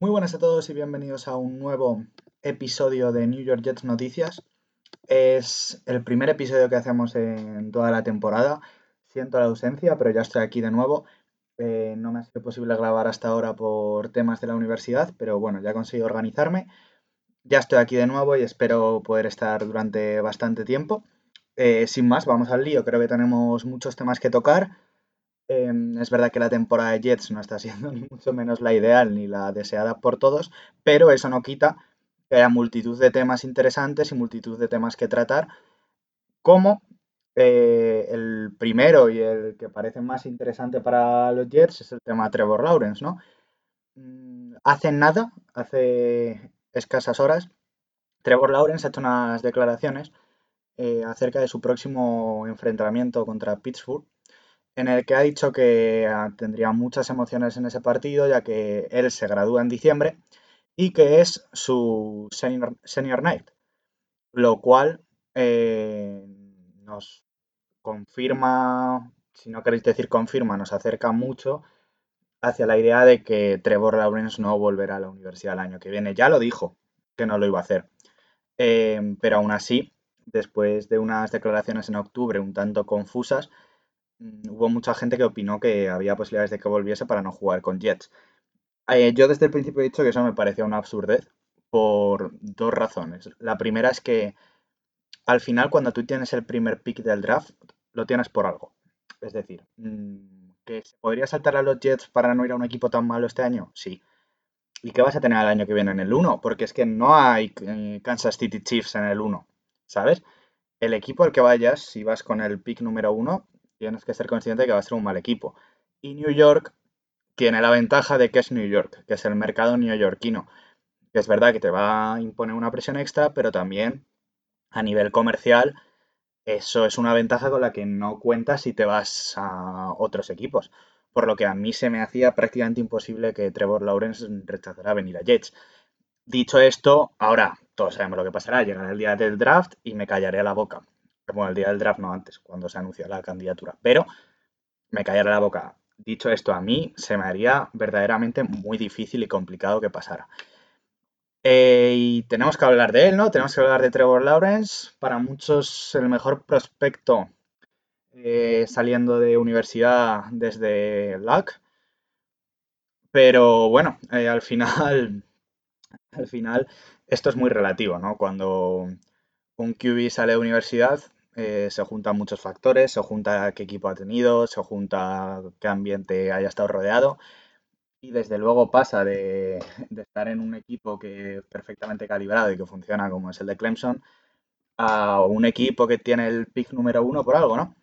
Muy buenas a todos y bienvenidos a un nuevo episodio de New York Jets Noticias. Es el primer episodio que hacemos en toda la temporada. Siento la ausencia, pero ya estoy aquí de nuevo. Eh, no me ha sido posible grabar hasta ahora por temas de la universidad, pero bueno, ya he conseguido organizarme. Ya estoy aquí de nuevo y espero poder estar durante bastante tiempo. Eh, sin más, vamos al lío. Creo que tenemos muchos temas que tocar. Em, es verdad que la temporada de Jets no está siendo ni mucho menos la ideal ni la deseada por todos, pero eso no quita que haya multitud de temas interesantes y multitud de temas que tratar, como eh, el primero y el que parece más interesante para los Jets es el tema Trevor Lawrence, ¿no? Mm, hace nada, hace escasas horas, Trevor Lawrence ha hecho unas declaraciones eh, acerca de su próximo enfrentamiento contra Pittsburgh en el que ha dicho que ah, tendría muchas emociones en ese partido, ya que él se gradúa en diciembre y que es su senior, night, lo cual eh, nos confirma, si no queréis decir confirma, nos acerca mucho hacia la idea de que Trevor Lawrence no volverá a la universidad el año que viene. Ya lo dijo que no lo iba a hacer, eh, pero aún así, después de unas declaraciones en octubre un tanto confusas, hubo mucha gente que opinó que había posibilidades de que volviese para no jugar con Jets. Eh, yo desde el principio he dicho que eso me parecía una absurdez por dos razones. La primera es que al final cuando tú tienes el primer pick del draft, lo tienes por algo. Es decir, mm, ¿que podría saltar a los Jets para no ir a un equipo tan malo este año? Sí. ¿Y qué vas a tener el año que viene en el 1? Porque es que no hay eh, Kansas City Chiefs en el 1, ¿sabes? El equipo al que vayas, si vas con el pick número 1, tienes que ser consciente de que va a ser un mal equipo. Y New York tiene la ventaja de que es New York, que es el mercado neoyorquino. Es verdad que te va a imponer una presión extra, pero también a nivel comercial eso es una ventaja con la que no cuentas si te vas a otros equipos. Por lo que a mí se me hacía prácticamente imposible que Trevor Lawrence rechazara venir a Jets. Dicho esto, ahora todos sabemos lo que pasará. Llegará el día del draft y me callaré la boca bueno, el día del draft no antes, cuando se anunció la candidatura, pero me callará la boca. Dicho esto, a mí se me haría verdaderamente muy difícil y complicado que pasara. Eh, y tenemos que hablar de él, ¿no? Tenemos que hablar de Trevor Lawrence. Para muchos, el mejor prospecto eh, saliendo de universidad desde LAC. Pero bueno, eh, al final, al final, esto es muy relativo, ¿no? Cuando un QB sale de universidad, eh, se juntan muchos factores, se junta qué equipo ha tenido, se junta qué ambiente haya estado rodeado y desde luego pasa de, estar en un equipo que es perfectamente calibrado y que funciona como es el de Clemson a un equipo que tiene el pick número uno por algo, ¿no?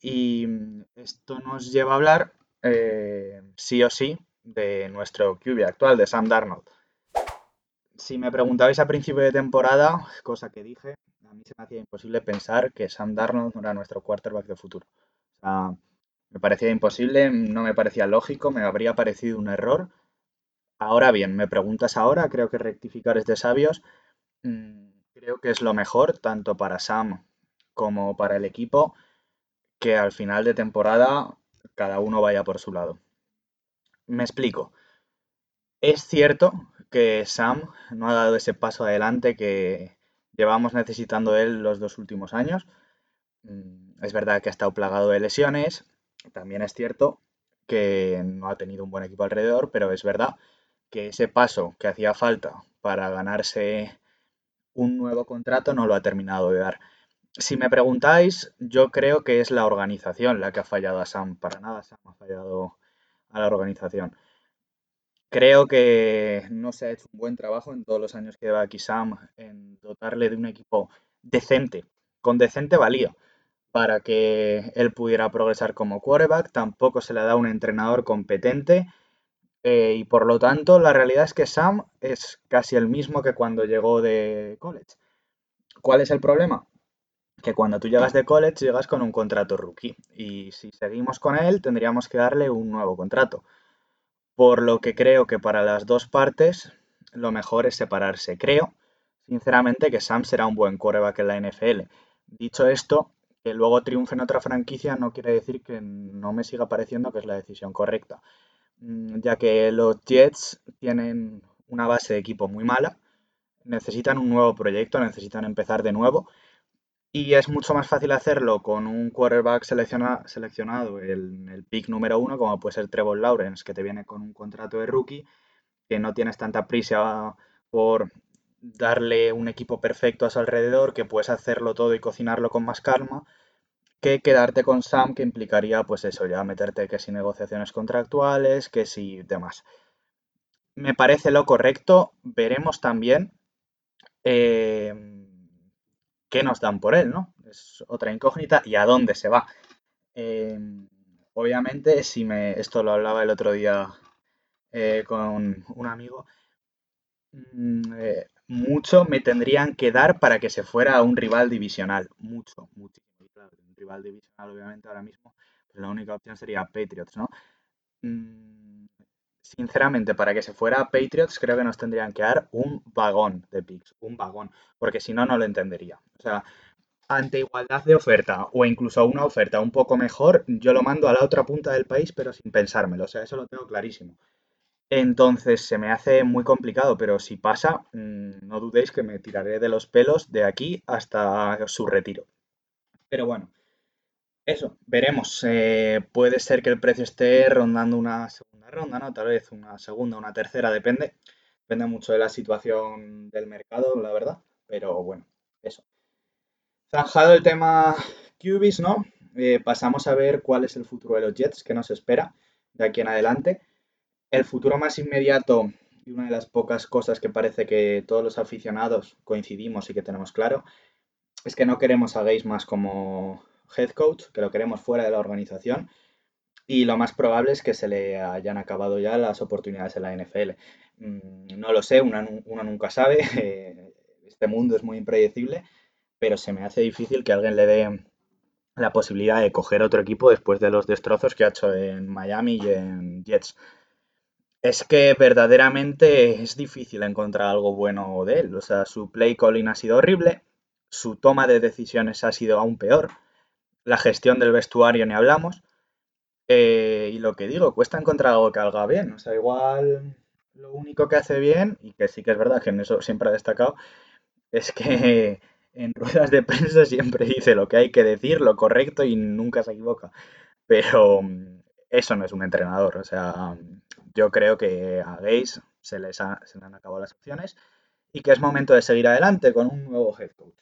Y esto nos lleva a hablar eh, sí o sí de nuestro QB actual, de Sam Darnold. Si me preguntabais a principio de temporada, cosa que dije, a mí se me hacía imposible pensar que Sam Darnold no era nuestro quarterback de futuro. O sea, me parecía imposible, no me parecía lógico, me habría parecido un error. Ahora bien, me preguntas ahora, creo que rectificar es de sabios. Mm, creo que es lo mejor, tanto para Sam como para el equipo, que al final de temporada cada uno vaya por su lado. Me explico. Es cierto que Sam no ha dado ese paso adelante que llevamos necesitando él los dos últimos años. Mm, es verdad que ha estado plagado de lesiones. También es cierto que no ha tenido un buen equipo alrededor, pero es verdad que ese paso que hacía falta para ganarse un nuevo contrato no lo ha terminado de dar. Si me preguntáis, yo creo que es la organización la que ha fallado a Sam. Para nada Sam ha fallado a la organización. Creo que no se ha hecho un buen trabajo en todos los años que lleva aquí Sam en dotarle de un equipo decente, con decente valía, para que él pudiera progresar como quarterback. Tampoco se le da un entrenador competente eh, y por lo tanto la realidad es que Sam es casi el mismo que cuando llegó de college. ¿Cuál es el problema? Que cuando tú llegas de college llegas con un contrato rookie y si seguimos con él tendríamos que darle un nuevo contrato por lo que creo que para las dos partes lo mejor es separarse. Creo, sinceramente, que Sam será un buen quarterback en la NFL. Dicho esto, que luego triunfe en otra franquicia no quiere decir que no me siga pareciendo que es la decisión correcta. mm, ya que los Jets tienen una base de equipo muy mala, necesitan un nuevo proyecto, necesitan empezar de nuevo y es mucho más fácil hacerlo con un quarterback seleccionado en el pick número uno, como puede ser Trevor Lawrence, que te viene con un contrato de rookie, que no tienes tanta prisa por darle un equipo perfecto a su alrededor, que puedes hacerlo todo y cocinarlo con más calma, que quedarte con Sam, que implicaría, pues eso, ya meterte que si negociaciones contractuales, que si demás. Me parece lo correcto. Veremos también eh, qué nos dan por él, ¿no? Es otra incógnita y a dónde se va. Eh, obviamente, si me, esto lo hablaba el otro día eh, con un amigo, mm, mucho me tendrían que dar para que se fuera a un rival divisional. Mucho, mucho un rival divisional, obviamente, ahora mismo, pues la única opción sería Patriots, ¿no? Sinceramente, para que se fuera a Patriots, creo que nos tendrían que dar un vagón de picks, un vagón, porque si no, no lo entendería. O sea, ante igualdad de oferta o incluso una oferta un poco mejor, yo lo mando a la otra punta del país, pero sin pensármelo. O sea, eso lo tengo clarísimo. Entonces se me hace muy complicado, pero si pasa, mm, no dudéis que me tiraré de los pelos de aquí hasta su retiro. Pero bueno, eso, veremos. Eh, puede ser que el precio esté rondando una segunda ronda, ¿no? Tal vez una segunda, una tercera, depende. Depende mucho de la situación del mercado, la verdad. Pero bueno, eso. Zanjado el tema Cubis, ¿no? Eh, pasamos a ver cuál es el futuro de los Jets, que nos espera de aquí en adelante. El futuro más inmediato y una de las pocas cosas que parece que todos los aficionados coincidimos y que tenemos claro es que no queremos a Gaze más como head coach, que lo queremos fuera de la organización y lo más probable es que se le hayan acabado ya las oportunidades en la NFL. Mm, no lo sé, uno, nunca sabe, este mundo es muy impredecible, pero se me hace difícil que alguien le dé la posibilidad de coger otro equipo después de los destrozos que ha hecho en Miami y en Jets. Es que verdaderamente es difícil encontrar algo bueno de él. O sea, su play calling ha sido horrible, su toma de decisiones ha sido aún peor, la gestión del vestuario ni hablamos. Eh, y lo que digo, cuesta encontrar algo que haga bien. O sea, igual lo único que hace bien, y que sí que es verdad que en eso siempre ha destacado, es que en ruedas de prensa siempre dice lo que hay que decir, lo correcto y nunca se equivoca. Pero mm, eso no es un entrenador. O sea, yo creo que a Gaze se, les se le han acabado las opciones y que es momento de seguir adelante con un nuevo head coach.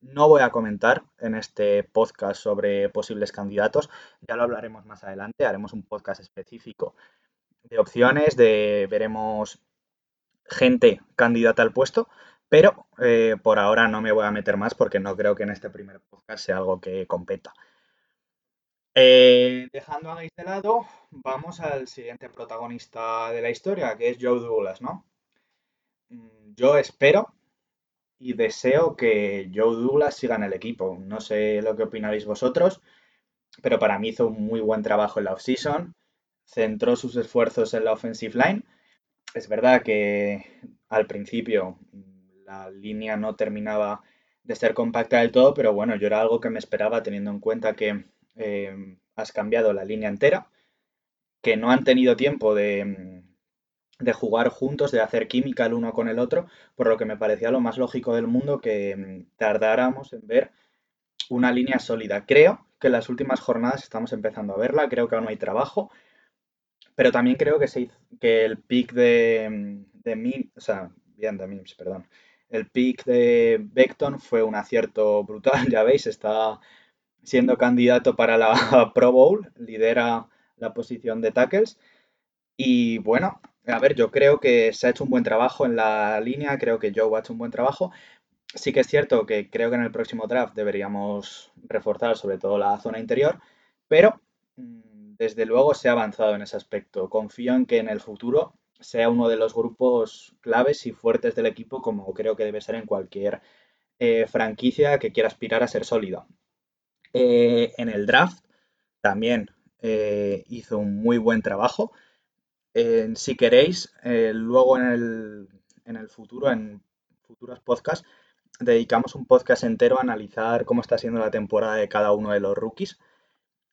No voy a comentar en este podcast sobre posibles candidatos, ya lo hablaremos más adelante, haremos un podcast específico de opciones, de veremos gente candidata al puesto, pero eh, por ahora no me voy a meter más porque no creo que en este primer podcast sea algo que competa. Eh, dejando a Gaze de lado, vamos al siguiente protagonista de la historia, que es Joe Douglas, ¿no? Mm, yo espero y deseo que Joe Douglas siga en el equipo. No sé lo que opinaréis vosotros, pero para mí hizo un muy buen trabajo en la offseason, centró sus esfuerzos en la offensive line. Es verdad que al principio la línea no terminaba de ser compacta del todo, pero bueno, yo era algo que me esperaba teniendo en cuenta que eh, has cambiado la línea entera, que no han tenido tiempo de, de, jugar juntos, de hacer química el uno con el otro, por lo que me parecía lo más lógico del mundo que mm, tardáramos en ver una línea sólida. Creo que en las últimas jornadas estamos empezando a verla, creo que aún no hay trabajo, pero también creo que, se que el pick de, mm, de o sea, bien, de perdón, el pick de Beckton fue un acierto brutal, ya veis, está siendo candidato para la Pro Bowl, lidera la posición de tackles. Y bueno, a ver, yo creo que se ha hecho un buen trabajo en la línea, creo que Joe ha hecho un buen trabajo. Sí que es cierto que creo que en el próximo draft deberíamos reforzar sobre todo la zona interior, pero mm, desde luego se ha avanzado en ese aspecto. Confío en que en el futuro sea uno de los grupos claves y fuertes del equipo, como creo que debe ser en cualquier eh, franquicia que quiera aspirar a ser sólida. Eh, en el draft también eh, hizo un muy buen trabajo. Si queréis, eh, luego en el, en el, futuro, en futuros podcasts, dedicamos un podcast entero a analizar cómo está siendo la temporada de cada uno de los rookies.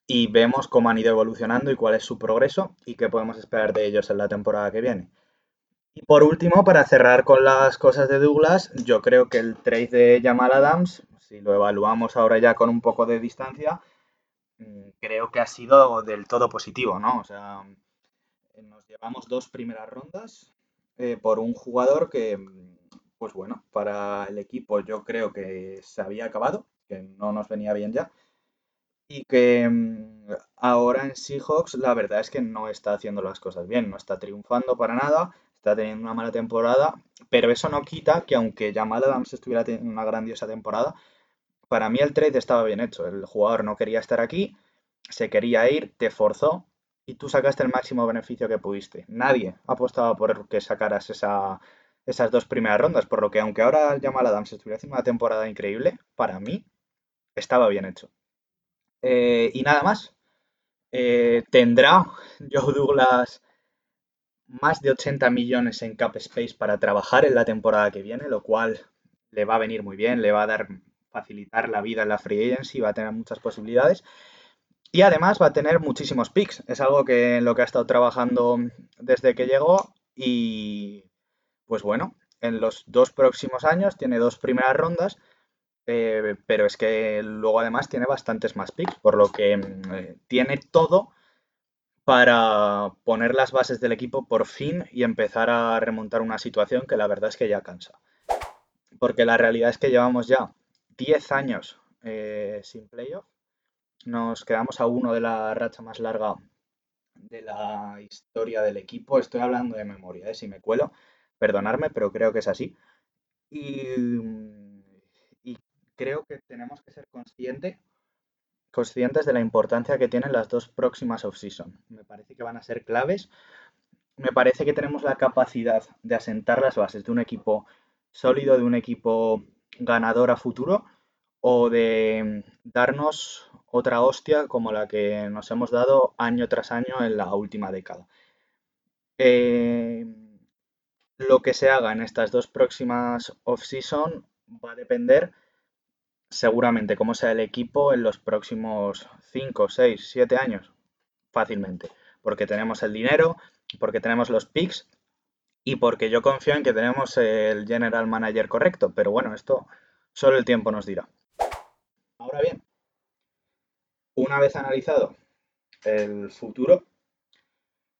y vemos cómo han ido evolucionando y cuál es su progreso y qué podemos esperar de ellos en la temporada que viene. Y por último, para cerrar con las cosas de Douglas, yo creo que el trade de Jamal Adams, si lo evaluamos ahora ya con un poco de distancia, mm, creo que ha sido del todo positivo, ¿no? O sea, llevamos dos primeras rondas eh, por un jugador que, pues bueno, para el equipo yo creo que se había acabado, que no nos venía bien ya. Y que mm, ahora en Seahawks la verdad es que no está haciendo las cosas bien, no está triunfando para nada, está teniendo una mala temporada, pero eso no quita que aunque Jamal Adams estuviera teniendo una grandiosa temporada, para mí el trade estaba bien hecho. El jugador no quería estar aquí, se quería ir, te forzó y tú sacaste el máximo beneficio que pudiste. Nadie apostaba por que sacaras esa, esas dos primeras rondas, por lo que aunque ahora Jamal Adams estuviera haciendo una temporada increíble, para mí estaba bien hecho. Eh, y nada más. Eh, tendrá Joe Douglas más de 80 millones en cap space para trabajar en la temporada que viene, lo cual le va a venir muy bien, le va a dar facilitar la vida en la free agency, va a tener muchas posibilidades. Y además va a tener muchísimos picks. Es algo que en lo que ha estado trabajando desde que llegó. Y pues bueno, en los dos próximos años tiene dos primeras rondas eh, pero es que luego además tiene bastantes más picks, por lo que mm, eh, tiene todo para poner las bases del equipo por fin y empezar a remontar una situación que la verdad es que ya cansa. Porque la realidad es que llevamos ya 10 años eh, sin playoff. Nos quedamos a uno de la racha más larga de la historia del equipo. Estoy hablando de memoria, si me cuelo, perdonarme, pero creo que es así. Y creo que tenemos que ser conscientes conscientes de la importancia que tienen las dos próximas off-season. Me parece que van a ser claves. Me parece que tenemos la capacidad de asentar las bases de un equipo sólido, de un equipo ganador a futuro o de darnos otra hostia como la que nos hemos dado año tras año en la última década. Eh, lo que se haga en estas dos próximas off-season va a depender seguramente cómo sea el equipo en los próximos 5, 6, 7 años. Fácilmente. Porque tenemos el dinero, porque tenemos los picks y porque yo confío en que tenemos el general manager correcto. Pero bueno, esto solo el tiempo nos dirá. Ahora bien, una vez analizado el futuro,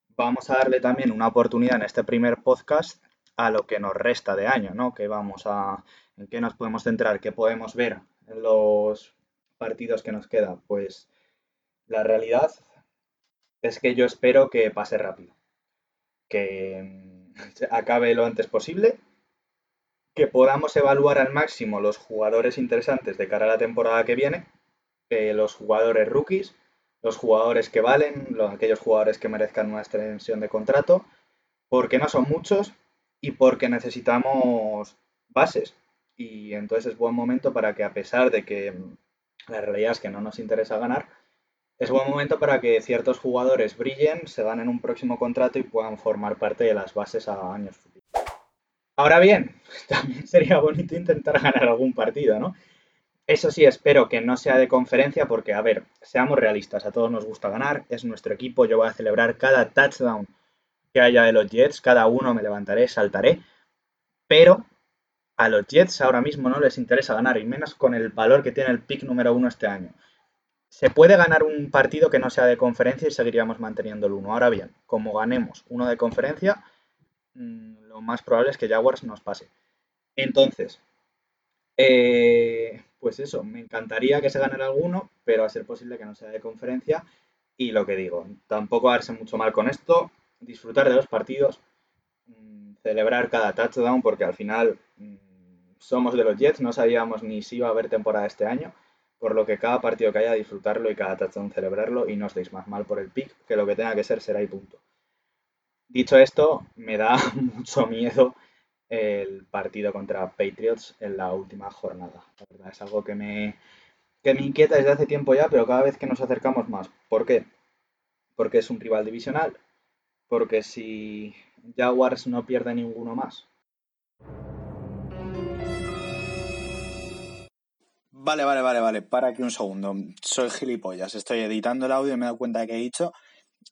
vamos a darle también una oportunidad en este primer podcast a lo que nos resta de año, ¿no? Que vamos a, en qué nos podemos centrar, qué podemos ver en los partidos que nos queda? Pues la realidad es que yo espero que pase rápido, que mm, acabe lo antes posible, que podamos evaluar al máximo los jugadores interesantes de cara a la temporada que viene, los jugadores rookies, los jugadores que valen, los, aquellos jugadores que merezcan una extensión de contrato, porque no son muchos y porque necesitamos bases y entonces es buen momento para que a pesar de que mm, la realidad es que no nos interesa ganar, es buen momento para que ciertos jugadores brillen, se dan en un próximo contrato y puedan formar parte de las bases a años futuros. Ahora bien, también sería bonito intentar ganar algún partido, ¿no? Eso sí, espero que no sea de conferencia porque, a ver, seamos realistas, a todos nos gusta ganar, es nuestro equipo, yo voy a celebrar cada touchdown que haya de los Jets, cada uno me levantaré, saltaré, pero a los Jets ahora mismo no les interesa ganar, y menos con el valor que tiene el pick número uno este año. Se puede ganar un partido que no sea de conferencia y seguiríamos manteniendo el uno. Ahora bien, como ganemos uno de conferencia, mm, lo más probable es que Jaguars nos pase. Entonces, eh, pues eso, me encantaría que se ganara alguno, pero a ser posible que no sea de conferencia. Y lo que digo, tampoco darse mucho mal con esto, disfrutar de los partidos, mm, celebrar cada touchdown, porque al final mm, somos de los Jets, no sabíamos ni si iba a haber temporada este año, por lo que cada partido que haya disfrutarlo y cada touchdown celebrarlo y no os deis más mal por el pick, que lo que tenga que ser será y punto. Dicho esto, me da mucho miedo el partido contra Patriots en la última jornada. La verdad es algo que me, que me inquieta desde hace tiempo ya, pero cada vez que nos acercamos más. ¿Por qué? Porque es un rival divisional. Porque si Jaguars no pierde ninguno más Vale, vale, vale, vale. Para aquí un segundo. Soy gilipollas. Estoy editando el audio y me he dado cuenta de que he dicho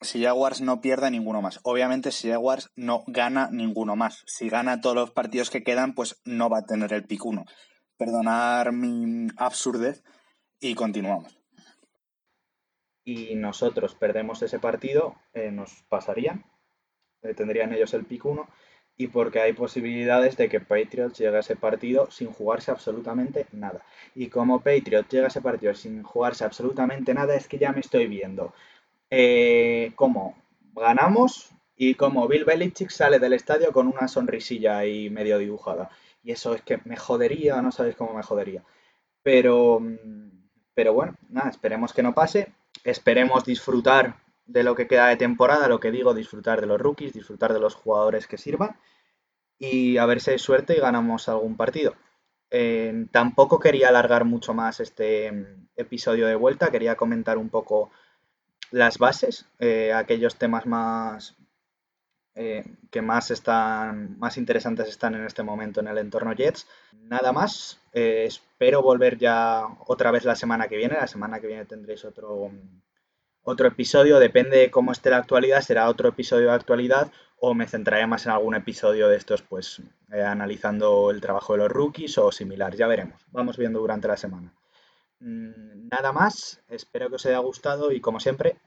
si Jaguars no pierde ninguno más. Obviamente, si Jaguars no gana ninguno más. Si gana todos los partidos que quedan, pues no va a tener el pick 1. Perdonar mi absurdez y continuamos. Y nosotros perdemos ese partido, eh, nos pasarían. Eh, tendrían ellos el pick 1 y porque hay posibilidades de que Patriots llegue a ese partido sin jugarse absolutamente nada. Y como Patriots llega a ese partido sin jugarse absolutamente nada, es que ya me estoy viendo eh, cómo ganamos y cómo Bill Belichick sale del estadio con una sonrisilla ahí medio dibujada. Y eso es que me jodería, no sabéis cómo me jodería. Pero, pero bueno, nada, esperemos que no pase. Esperemos disfrutar de lo que queda de temporada, lo que digo, disfrutar de los rookies, disfrutar de los jugadores que sirvan y a ver si hay suerte y ganamos algún partido. Eh, tampoco quería alargar mucho más este mm, episodio de vuelta, quería comentar un poco las bases, eh, aquellos temas más eh, que más están más interesantes están en este momento en el entorno Jets. Nada más, espero volver ya otra vez la semana que viene. La semana que viene tendréis otro otro episodio, depende de cómo esté la actualidad, será otro episodio de actualidad o me centraré más en algún episodio de estos, pues eh, analizando el trabajo de los rookies o similar, ya veremos, vamos viendo durante la semana. Mm, nada más, espero que os haya gustado y como siempre,